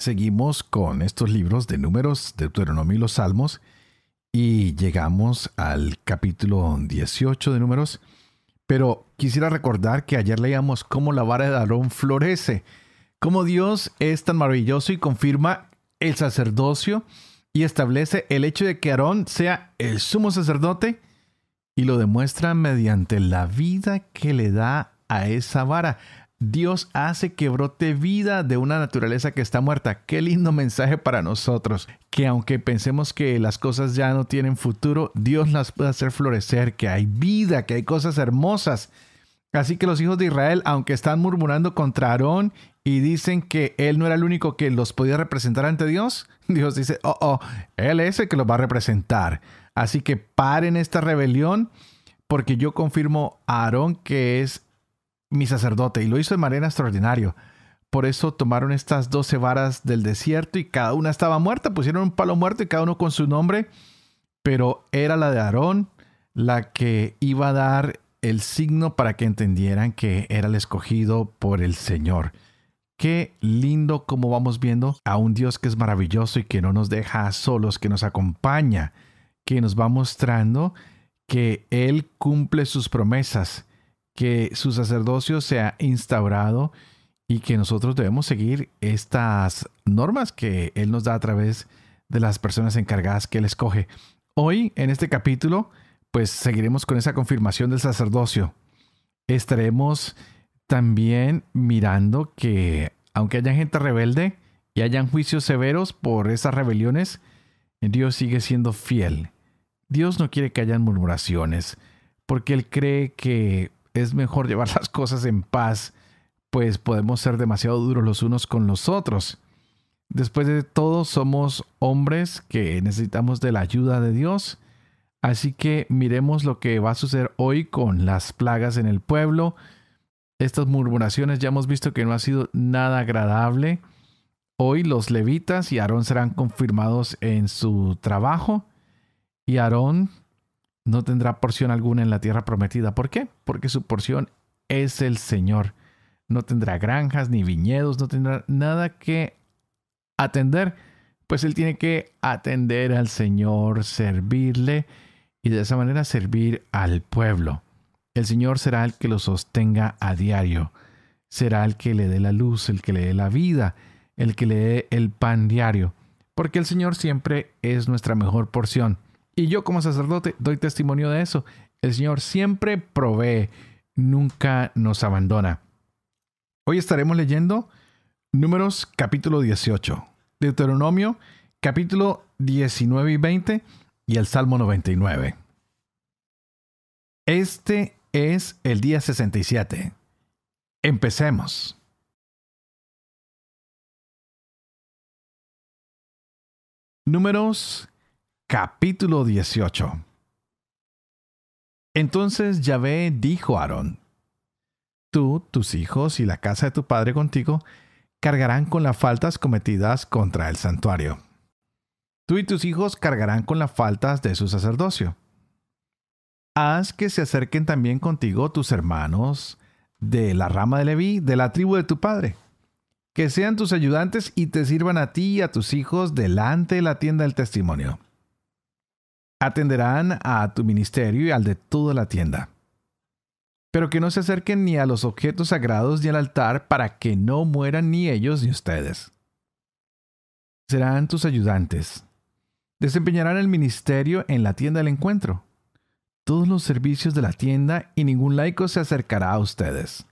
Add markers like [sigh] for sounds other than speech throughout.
Seguimos con estos libros de números, Deuteronomio y los Salmos, y llegamos al capítulo 18 de números. Pero quisiera recordar que ayer leíamos cómo la vara de Aarón florece, cómo Dios es tan maravilloso y confirma el sacerdocio y establece el hecho de que Aarón sea el sumo sacerdote y lo demuestra mediante la vida que le da a esa vara. Dios hace que brote vida de una naturaleza que está muerta. Qué lindo mensaje para nosotros. Que aunque pensemos que las cosas ya no tienen futuro, Dios las puede hacer florecer, que hay vida, que hay cosas hermosas. Así que los hijos de Israel, aunque están murmurando contra Aarón y dicen que él no era el único que los podía representar ante Dios, [laughs] Dios dice, oh, oh, él es el que los va a representar. Así que paren esta rebelión porque yo confirmo a Aarón que es mi sacerdote, y lo hizo de manera extraordinaria. Por eso tomaron estas doce varas del desierto y cada una estaba muerta, pusieron un palo muerto y cada uno con su nombre, pero era la de Aarón la que iba a dar el signo para que entendieran que era el escogido por el Señor. Qué lindo como vamos viendo a un Dios que es maravilloso y que no nos deja solos, que nos acompaña, que nos va mostrando que Él cumple sus promesas que su sacerdocio se ha instaurado y que nosotros debemos seguir estas normas que Él nos da a través de las personas encargadas que Él escoge. Hoy, en este capítulo, pues seguiremos con esa confirmación del sacerdocio. Estaremos también mirando que, aunque haya gente rebelde y hayan juicios severos por esas rebeliones, Dios sigue siendo fiel. Dios no quiere que hayan murmuraciones, porque Él cree que es mejor llevar las cosas en paz, pues podemos ser demasiado duros los unos con los otros. Después de todo, somos hombres que necesitamos de la ayuda de Dios. Así que miremos lo que va a suceder hoy con las plagas en el pueblo. Estas murmuraciones ya hemos visto que no ha sido nada agradable. Hoy los levitas y Aarón serán confirmados en su trabajo. Y Aarón no tendrá porción alguna en la tierra prometida. ¿Por qué? Porque su porción es el Señor. No tendrá granjas ni viñedos, no tendrá nada que atender, pues él tiene que atender al Señor, servirle y de esa manera servir al pueblo. El Señor será el que lo sostenga a diario, será el que le dé la luz, el que le dé la vida, el que le dé el pan diario, porque el Señor siempre es nuestra mejor porción. Y yo como sacerdote doy testimonio de eso. El Señor siempre provee, nunca nos abandona. Hoy estaremos leyendo Números capítulo 18, Deuteronomio capítulo 19 y 20 y el Salmo 99. Este es el día 67. Empecemos. Números Capítulo 18 Entonces Yahvé dijo a Aarón, Tú, tus hijos y la casa de tu padre contigo cargarán con las faltas cometidas contra el santuario. Tú y tus hijos cargarán con las faltas de su sacerdocio. Haz que se acerquen también contigo tus hermanos de la rama de Leví, de la tribu de tu padre, que sean tus ayudantes y te sirvan a ti y a tus hijos delante de la tienda del testimonio atenderán a tu ministerio y al de toda la tienda. Pero que no se acerquen ni a los objetos sagrados ni al altar para que no mueran ni ellos ni ustedes. Serán tus ayudantes. Desempeñarán el ministerio en la tienda del encuentro. Todos los servicios de la tienda y ningún laico se acercará a ustedes.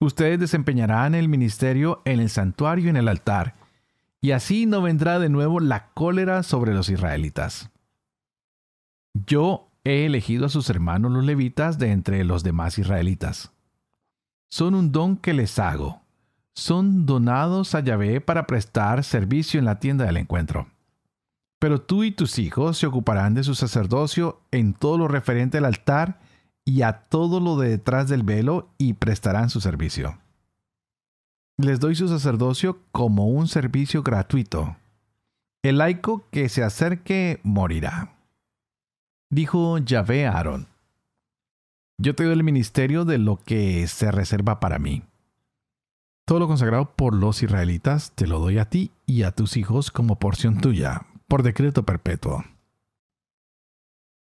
Ustedes desempeñarán el ministerio en el santuario y en el altar, y así no vendrá de nuevo la cólera sobre los israelitas. Yo he elegido a sus hermanos los levitas de entre los demás israelitas. Son un don que les hago. son donados a Yahvé para prestar servicio en la tienda del encuentro. Pero tú y tus hijos se ocuparán de su sacerdocio en todo lo referente al altar y a todo lo de detrás del velo y prestarán su servicio. Les doy su sacerdocio como un servicio gratuito. El laico que se acerque morirá. Dijo Yahvé a Aarón, Yo te doy el ministerio de lo que se reserva para mí. Todo lo consagrado por los israelitas te lo doy a ti y a tus hijos como porción tuya, por decreto perpetuo.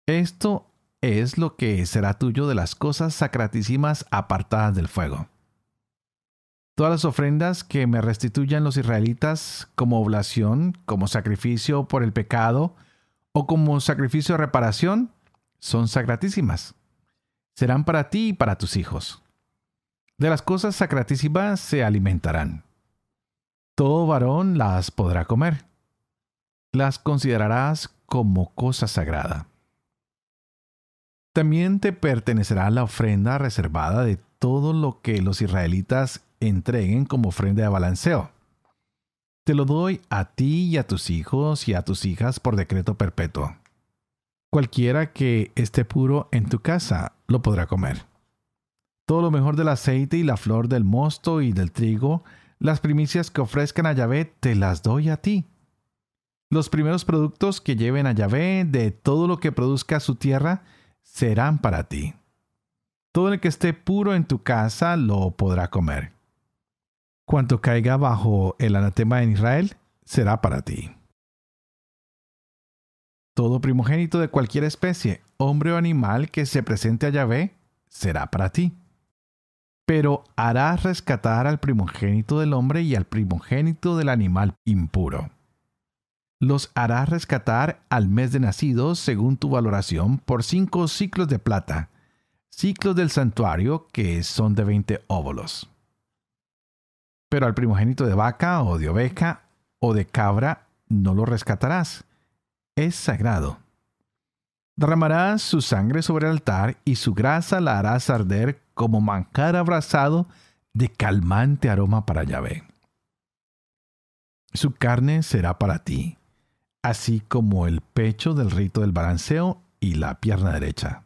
Esto es lo que será tuyo de las cosas sacratísimas apartadas del fuego. Todas las ofrendas que me restituyan los israelitas como oblación, como sacrificio por el pecado o como sacrificio de reparación, son sacratísimas. Serán para ti y para tus hijos. De las cosas sacratísimas se alimentarán. Todo varón las podrá comer. Las considerarás como cosa sagrada. También te pertenecerá la ofrenda reservada de todo lo que los israelitas entreguen como ofrenda de balanceo. Te lo doy a ti y a tus hijos y a tus hijas por decreto perpetuo. Cualquiera que esté puro en tu casa lo podrá comer. Todo lo mejor del aceite y la flor del mosto y del trigo, las primicias que ofrezcan a Yahvé, te las doy a ti. Los primeros productos que lleven a Yahvé de todo lo que produzca su tierra, serán para ti. Todo el que esté puro en tu casa lo podrá comer. Cuanto caiga bajo el anatema en Israel, será para ti. Todo primogénito de cualquier especie, hombre o animal que se presente a Yahvé, será para ti. Pero harás rescatar al primogénito del hombre y al primogénito del animal impuro los harás rescatar al mes de nacidos según tu valoración por cinco ciclos de plata, ciclos del santuario que son de veinte óvulos. Pero al primogénito de vaca o de oveja o de cabra no lo rescatarás, es sagrado. Derramarás su sangre sobre el altar y su grasa la harás arder como manjar abrazado de calmante aroma para Yahvé. Su carne será para ti, así como el pecho del rito del balanceo y la pierna derecha.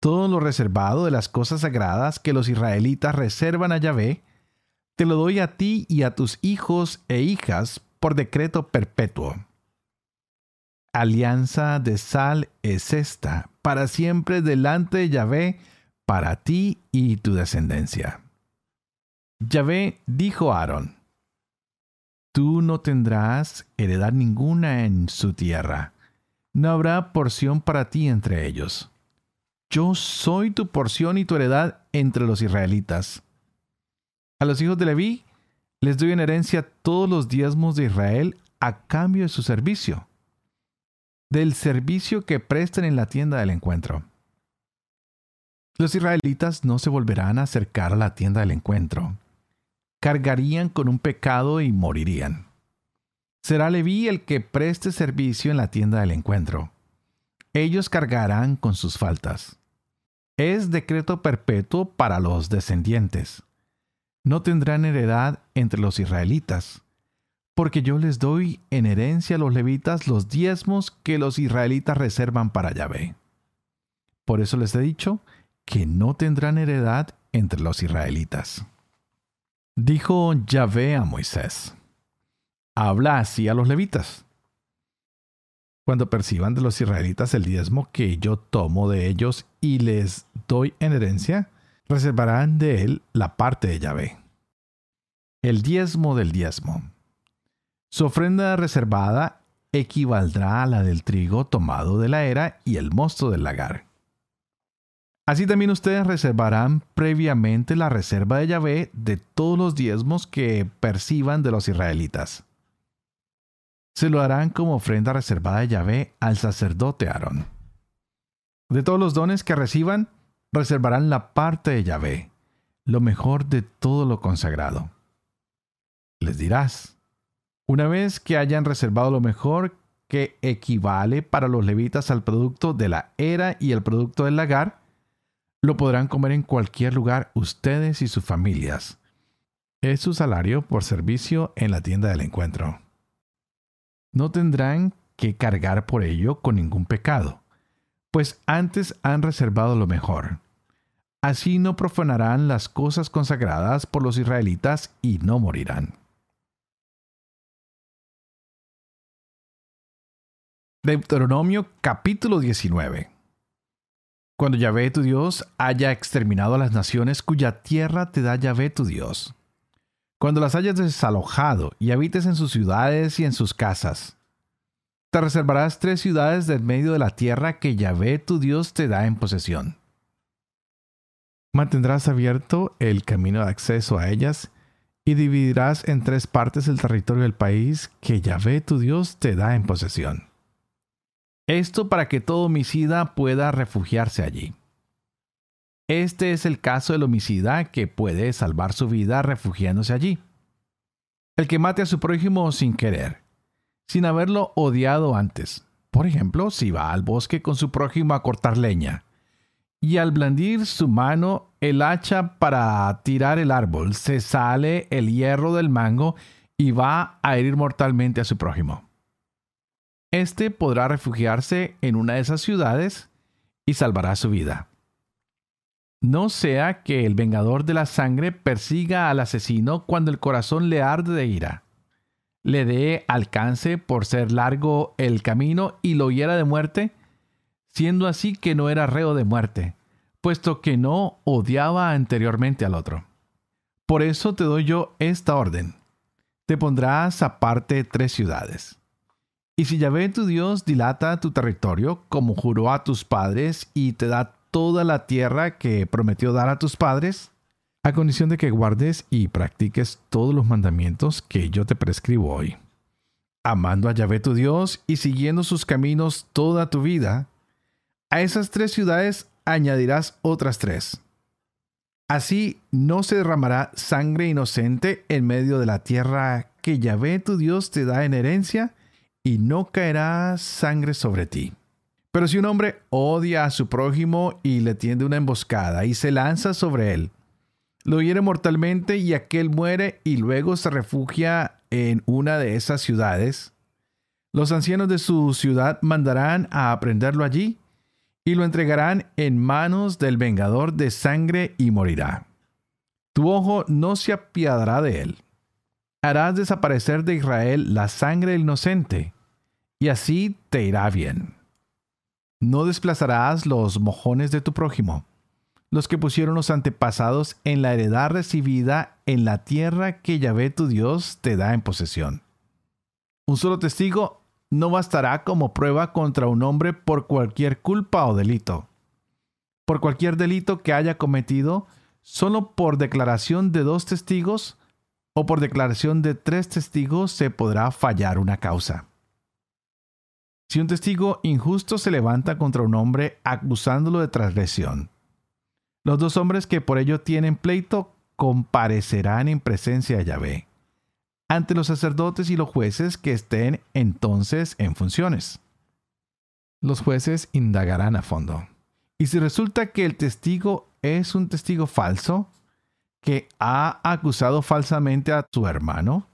Todo lo reservado de las cosas sagradas que los israelitas reservan a Yahvé, te lo doy a ti y a tus hijos e hijas por decreto perpetuo. Alianza de sal es esta, para siempre delante de Yahvé, para ti y tu descendencia. Yahvé dijo a Aarón, Tú no tendrás heredad ninguna en su tierra. No habrá porción para ti entre ellos. Yo soy tu porción y tu heredad entre los israelitas. A los hijos de Leví les doy en herencia todos los diezmos de Israel a cambio de su servicio, del servicio que presten en la tienda del encuentro. Los israelitas no se volverán a acercar a la tienda del encuentro, cargarían con un pecado y morirían. Será Leví el que preste servicio en la tienda del encuentro. Ellos cargarán con sus faltas. Es decreto perpetuo para los descendientes. No tendrán heredad entre los israelitas, porque yo les doy en herencia a los levitas los diezmos que los israelitas reservan para Yahvé. Por eso les he dicho que no tendrán heredad entre los israelitas. Dijo Yahvé a Moisés, habla así a los levitas. Cuando perciban de los israelitas el diezmo que yo tomo de ellos y les doy en herencia, reservarán de él la parte de Yahvé. El diezmo del diezmo. Su ofrenda reservada equivaldrá a la del trigo tomado de la era y el mosto del lagar. Así también ustedes reservarán previamente la reserva de Yahvé de todos los diezmos que perciban de los israelitas. Se lo harán como ofrenda reservada de Yahvé al sacerdote Aarón. De todos los dones que reciban, reservarán la parte de Yahvé, lo mejor de todo lo consagrado. Les dirás, una vez que hayan reservado lo mejor que equivale para los levitas al producto de la era y el producto del lagar, lo podrán comer en cualquier lugar ustedes y sus familias. Es su salario por servicio en la tienda del encuentro. No tendrán que cargar por ello con ningún pecado, pues antes han reservado lo mejor. Así no profanarán las cosas consagradas por los israelitas y no morirán. Deuteronomio capítulo 19 Cuando Yahvé tu Dios haya exterminado a las naciones cuya tierra te da Yahvé tu Dios, cuando las hayas desalojado y habites en sus ciudades y en sus casas, te reservarás tres ciudades del medio de la tierra que Yahvé tu Dios te da en posesión. Mantendrás abierto el camino de acceso a ellas y dividirás en tres partes el territorio del país que Yahvé tu Dios te da en posesión. Esto para que todo homicida pueda refugiarse allí. Este es el caso del homicida que puede salvar su vida refugiándose allí. El que mate a su prójimo sin querer, sin haberlo odiado antes. Por ejemplo, si va al bosque con su prójimo a cortar leña, y al blandir su mano el hacha para tirar el árbol, se sale el hierro del mango y va a herir mortalmente a su prójimo. Este podrá refugiarse en una de esas ciudades y salvará su vida. No sea que el vengador de la sangre persiga al asesino cuando el corazón le arde de ira, le dé alcance por ser largo el camino y lo hiera de muerte, siendo así que no era reo de muerte, puesto que no odiaba anteriormente al otro. Por eso te doy yo esta orden. Te pondrás aparte tres ciudades y si Yahvé tu Dios dilata tu territorio, como juró a tus padres, y te da toda la tierra que prometió dar a tus padres, a condición de que guardes y practiques todos los mandamientos que yo te prescribo hoy. Amando a Yahvé tu Dios y siguiendo sus caminos toda tu vida, a esas tres ciudades añadirás otras tres. Así no se derramará sangre inocente en medio de la tierra que Yahvé tu Dios te da en herencia, y no caerá sangre sobre ti. Pero si un hombre odia a su prójimo y le tiende una emboscada y se lanza sobre él, lo hiere mortalmente y aquel muere y luego se refugia en una de esas ciudades, los ancianos de su ciudad mandarán a aprenderlo allí y lo entregarán en manos del vengador de sangre y morirá. Tu ojo no se apiadará de él harás desaparecer de Israel la sangre inocente, y así te irá bien. No desplazarás los mojones de tu prójimo, los que pusieron los antepasados en la heredad recibida en la tierra que Yahvé tu Dios te da en posesión. Un solo testigo no bastará como prueba contra un hombre por cualquier culpa o delito. Por cualquier delito que haya cometido, solo por declaración de dos testigos o por declaración de tres testigos se podrá fallar una causa. Si un testigo injusto se levanta contra un hombre acusándolo de transgresión, los dos hombres que por ello tienen pleito comparecerán en presencia de Yahvé, ante los sacerdotes y los jueces que estén entonces en funciones. Los jueces indagarán a fondo. Y si resulta que el testigo es un testigo falso, que ha acusado falsamente a su hermano,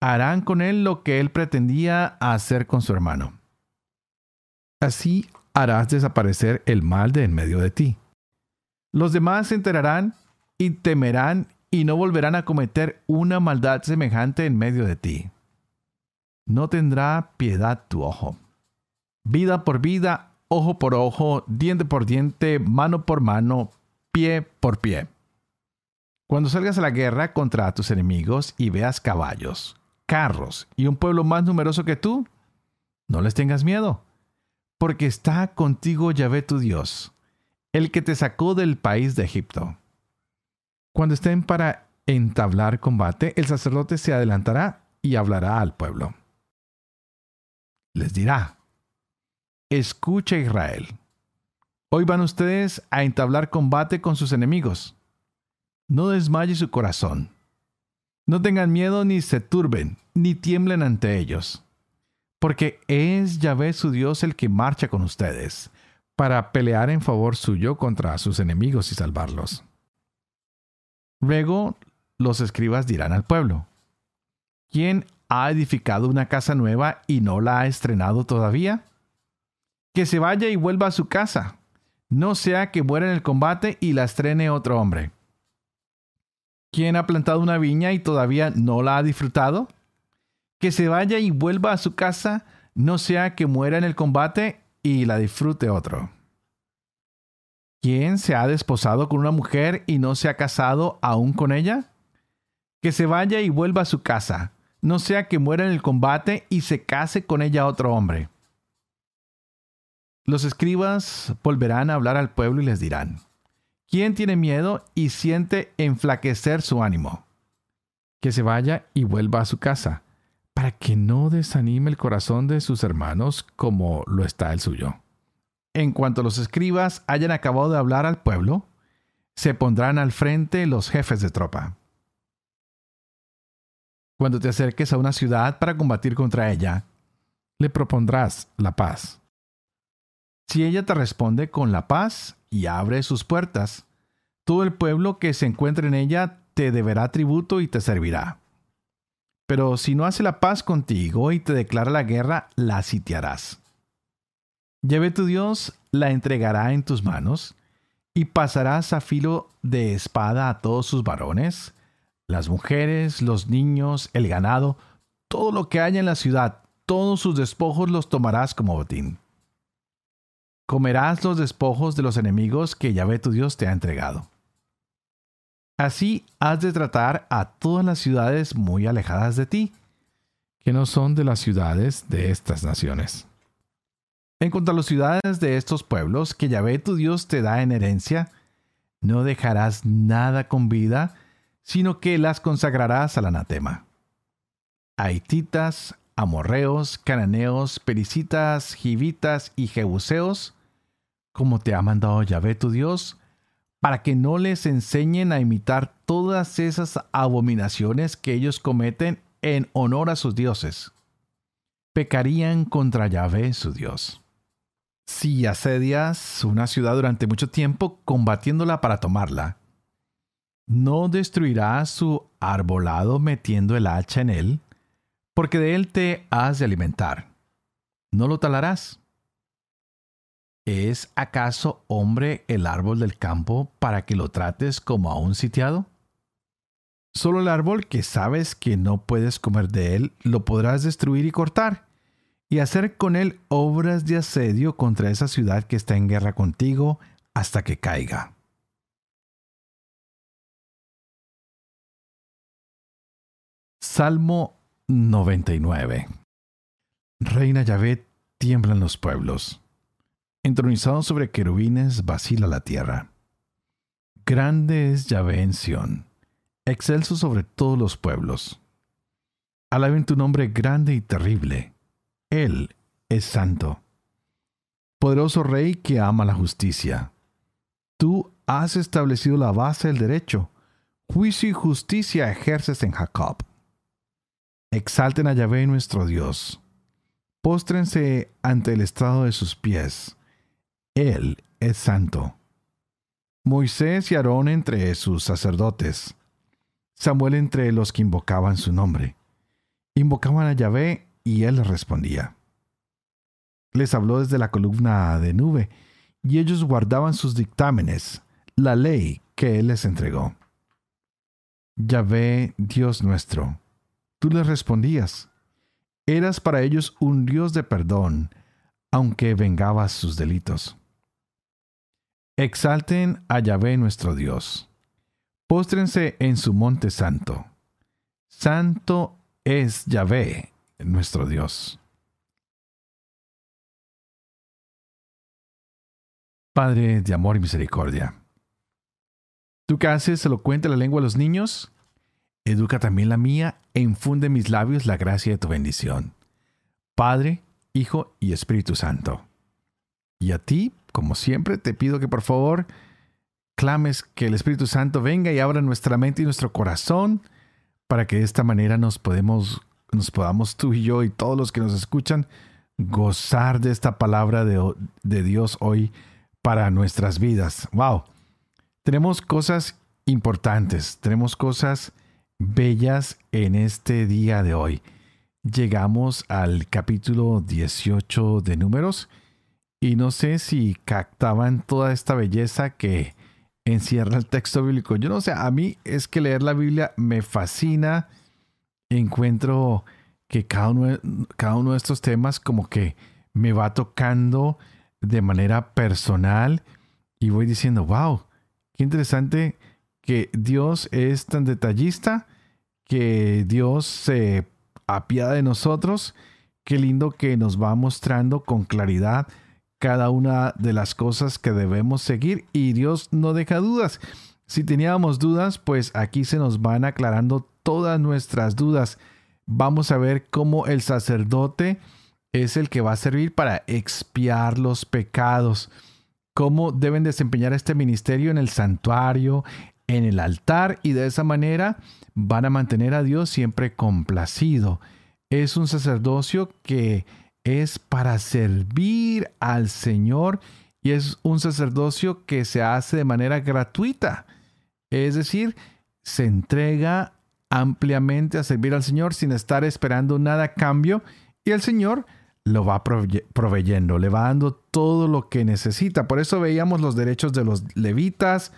harán con él lo que él pretendía hacer con su hermano. Así harás desaparecer el mal de en medio de ti. Los demás se enterarán y temerán y no volverán a cometer una maldad semejante en medio de ti. No tendrá piedad tu ojo. Vida por vida, ojo por ojo, diente por diente, mano por mano, pie por pie. Cuando salgas a la guerra contra tus enemigos y veas caballos, carros y un pueblo más numeroso que tú, no les tengas miedo, porque está contigo Yahvé tu Dios, el que te sacó del país de Egipto. Cuando estén para entablar combate, el sacerdote se adelantará y hablará al pueblo. Les dirá, escucha Israel, hoy van ustedes a entablar combate con sus enemigos no desmaye su corazón. No tengan miedo ni se turben, ni tiemblen ante ellos, porque es Yahvé su Dios el que marcha con ustedes, para pelear en favor suyo contra sus enemigos y salvarlos. Luego los escribas dirán al pueblo, ¿quién ha edificado una casa nueva y no la ha estrenado todavía? Que se vaya y vuelva a su casa, no sea que muera en el combate y la estrene otro hombre. ¿Quién ha plantado una viña y todavía no la ha disfrutado? Que se vaya y vuelva a su casa, no sea que muera en el combate y la disfrute otro. ¿Quién se ha desposado con una mujer y no se ha casado aún con ella? Que se vaya y vuelva a su casa, no sea que muera en el combate y se case con ella otro hombre. Los escribas volverán a hablar al pueblo y les dirán, ¿quién tiene miedo y siente enflaquecer su ánimo? Que se vaya y vuelva a su casa, para que no desanime el corazón de sus hermanos como lo está el suyo. En cuanto los escribas hayan acabado de hablar al pueblo, se pondrán al frente los jefes de tropa. Cuando te acerques a una ciudad para combatir contra ella, le propondrás la paz. Si ella te responde con la paz y abre sus puertas, todo el pueblo que se encuentre en ella te deberá tributo y te servirá. Pero si no hace la paz contigo y te declara la guerra, la sitiarás. Lleve tu Dios la entregará en tus manos, y pasarás a filo de espada a todos sus varones, las mujeres, los niños, el ganado, todo lo que haya en la ciudad, todos sus despojos los tomarás como botín. Comerás los despojos de los enemigos que Yahvé tu Dios te ha entregado. Así has de tratar a todas las ciudades muy alejadas de ti, que no son de las ciudades de estas naciones. En cuanto a las ciudades de estos pueblos que Yahvé tu Dios te da en herencia, no dejarás nada con vida, sino que las consagrarás al anatema. Haititas, amorreos, cananeos, pericitas, jivitas y jebuseos, como te ha mandado Yahvé tu Dios, para que no les enseñen a imitar todas esas abominaciones que ellos cometen en honor a sus dioses. Pecarían contra Yahvé su Dios. Si asedias una ciudad durante mucho tiempo combatiéndola para tomarla, no destruirás su arbolado metiendo el hacha en él, porque de él te has de alimentar. No lo talarás. ¿Es acaso hombre el árbol del campo para que lo trates como a un sitiado? Solo el árbol que sabes que no puedes comer de él lo podrás destruir y cortar y hacer con él obras de asedio contra esa ciudad que está en guerra contigo hasta que caiga. Salmo 99 Reina Yahvé, tiemblan los pueblos. Entronizado sobre querubines, vacila la tierra. Grande es Yahvé en Sión, excelso sobre todos los pueblos. Alaben tu nombre grande y terrible él es santo. Poderoso Rey que ama la justicia. Tú has establecido la base del derecho. Juicio y justicia ejerces en Jacob. Exalten a Yahvé nuestro Dios. Póstrense ante el estrado de sus pies. Él es santo. Moisés y Aarón entre sus sacerdotes. Samuel entre los que invocaban su nombre. Invocaban a Yahvé y él les respondía. Les habló desde la columna de nube, y ellos guardaban sus dictámenes, la ley que él les entregó. Yahvé, Dios nuestro, tú les respondías. Eras para ellos un Dios de perdón, aunque vengabas sus delitos. Exalten a Yahvé nuestro Dios. Póstrense en su monte santo. Santo es Yahvé, nuestro Dios. Padre de amor y misericordia, tú que haces elocuente la lengua a los niños, educa también la mía e infunde en mis labios la gracia de tu bendición. Padre, Hijo y Espíritu Santo. Y a ti, como siempre, te pido que por favor clames que el Espíritu Santo venga y abra nuestra mente y nuestro corazón para que de esta manera nos podemos nos podamos tú y yo y todos los que nos escuchan gozar de esta palabra de, de Dios hoy para nuestras vidas. ¡Wow! Tenemos cosas importantes, tenemos cosas bellas en este día de hoy. Llegamos al capítulo 18 de números y no sé si captaban toda esta belleza que encierra el texto bíblico. Yo no sé, a mí es que leer la Biblia me fascina. Encuentro que cada uno, cada uno de estos temas como que me va tocando de manera personal y voy diciendo, wow, qué interesante que Dios es tan detallista, que Dios se apiada de nosotros, qué lindo que nos va mostrando con claridad cada una de las cosas que debemos seguir y Dios no deja dudas. Si teníamos dudas, pues aquí se nos van aclarando todas nuestras dudas. Vamos a ver cómo el sacerdote es el que va a servir para expiar los pecados. Cómo deben desempeñar este ministerio en el santuario, en el altar y de esa manera van a mantener a Dios siempre complacido. Es un sacerdocio que es para servir al Señor y es un sacerdocio que se hace de manera gratuita. Es decir, se entrega ampliamente a servir al Señor sin estar esperando nada a cambio y el Señor lo va proveyendo, le va dando todo lo que necesita. Por eso veíamos los derechos de los levitas,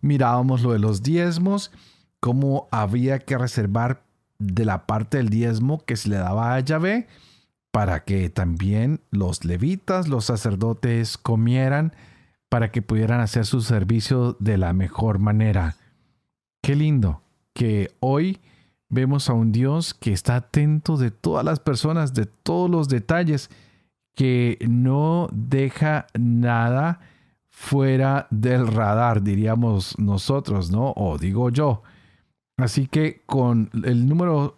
mirábamos lo de los diezmos, cómo había que reservar de la parte del diezmo que se le daba a Yahvé para que también los levitas, los sacerdotes comieran, para que pudieran hacer su servicio de la mejor manera. Qué lindo que hoy vemos a un Dios que está atento de todas las personas, de todos los detalles, que no deja nada fuera del radar, diríamos nosotros, ¿no? O digo yo. Así que con el número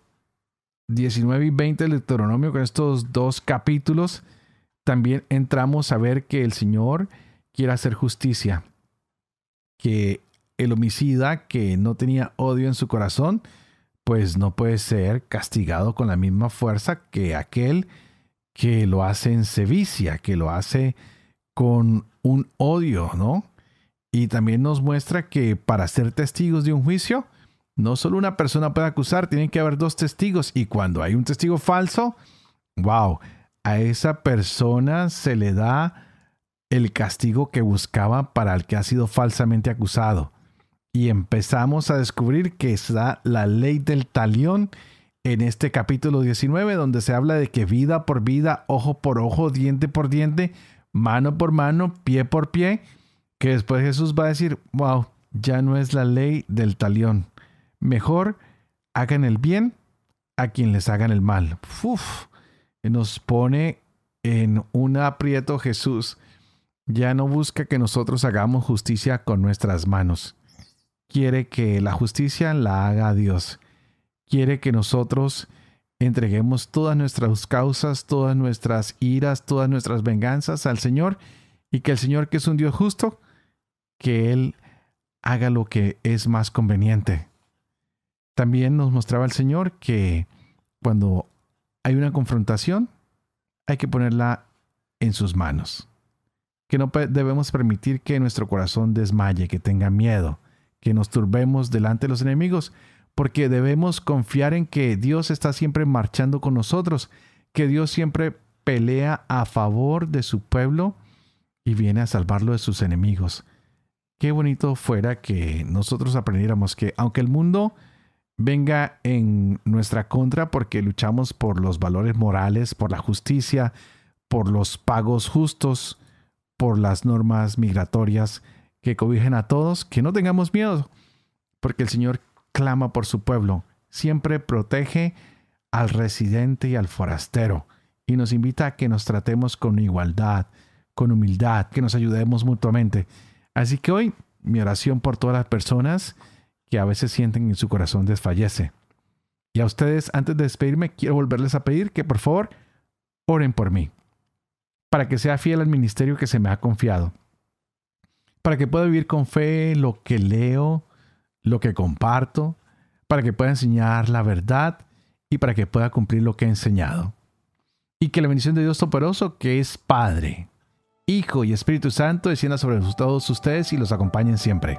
19 y 20 del Deuteronomio, con estos dos capítulos, también entramos a ver que el Señor quiere hacer justicia, que el homicida que no tenía odio en su corazón, pues no puede ser castigado con la misma fuerza que aquel que lo hace en sevicia, que lo hace con un odio, ¿no? Y también nos muestra que para ser testigos de un juicio, no solo una persona puede acusar, tienen que haber dos testigos. Y cuando hay un testigo falso, wow, a esa persona se le da el castigo que buscaba para el que ha sido falsamente acusado. Y empezamos a descubrir que está la ley del talión en este capítulo 19, donde se habla de que vida por vida, ojo por ojo, diente por diente, mano por mano, pie por pie, que después Jesús va a decir, wow, ya no es la ley del talión, Mejor hagan el bien a quien les hagan el mal. Uf, nos pone en un aprieto Jesús. Ya no busca que nosotros hagamos justicia con nuestras manos. Quiere que la justicia la haga Dios. Quiere que nosotros entreguemos todas nuestras causas, todas nuestras iras, todas nuestras venganzas al Señor y que el Señor, que es un Dios justo, que Él haga lo que es más conveniente. También nos mostraba el Señor que cuando hay una confrontación, hay que ponerla en sus manos. Que no debemos permitir que nuestro corazón desmaye, que tenga miedo, que nos turbemos delante de los enemigos, porque debemos confiar en que Dios está siempre marchando con nosotros, que Dios siempre pelea a favor de su pueblo y viene a salvarlo de sus enemigos. Qué bonito fuera que nosotros aprendiéramos que aunque el mundo venga en nuestra contra porque luchamos por los valores morales, por la justicia, por los pagos justos, por las normas migratorias que cobijen a todos, que no tengamos miedo, porque el Señor clama por su pueblo, siempre protege al residente y al forastero, y nos invita a que nos tratemos con igualdad, con humildad, que nos ayudemos mutuamente. Así que hoy mi oración por todas las personas que a veces sienten en su corazón desfallece. Y a ustedes, antes de despedirme, quiero volverles a pedir que por favor oren por mí, para que sea fiel al ministerio que se me ha confiado, para que pueda vivir con fe lo que leo, lo que comparto, para que pueda enseñar la verdad y para que pueda cumplir lo que he enseñado. Y que la bendición de Dios Todopoderoso, que es Padre, Hijo y Espíritu Santo, descienda sobre todos ustedes y los acompañen siempre.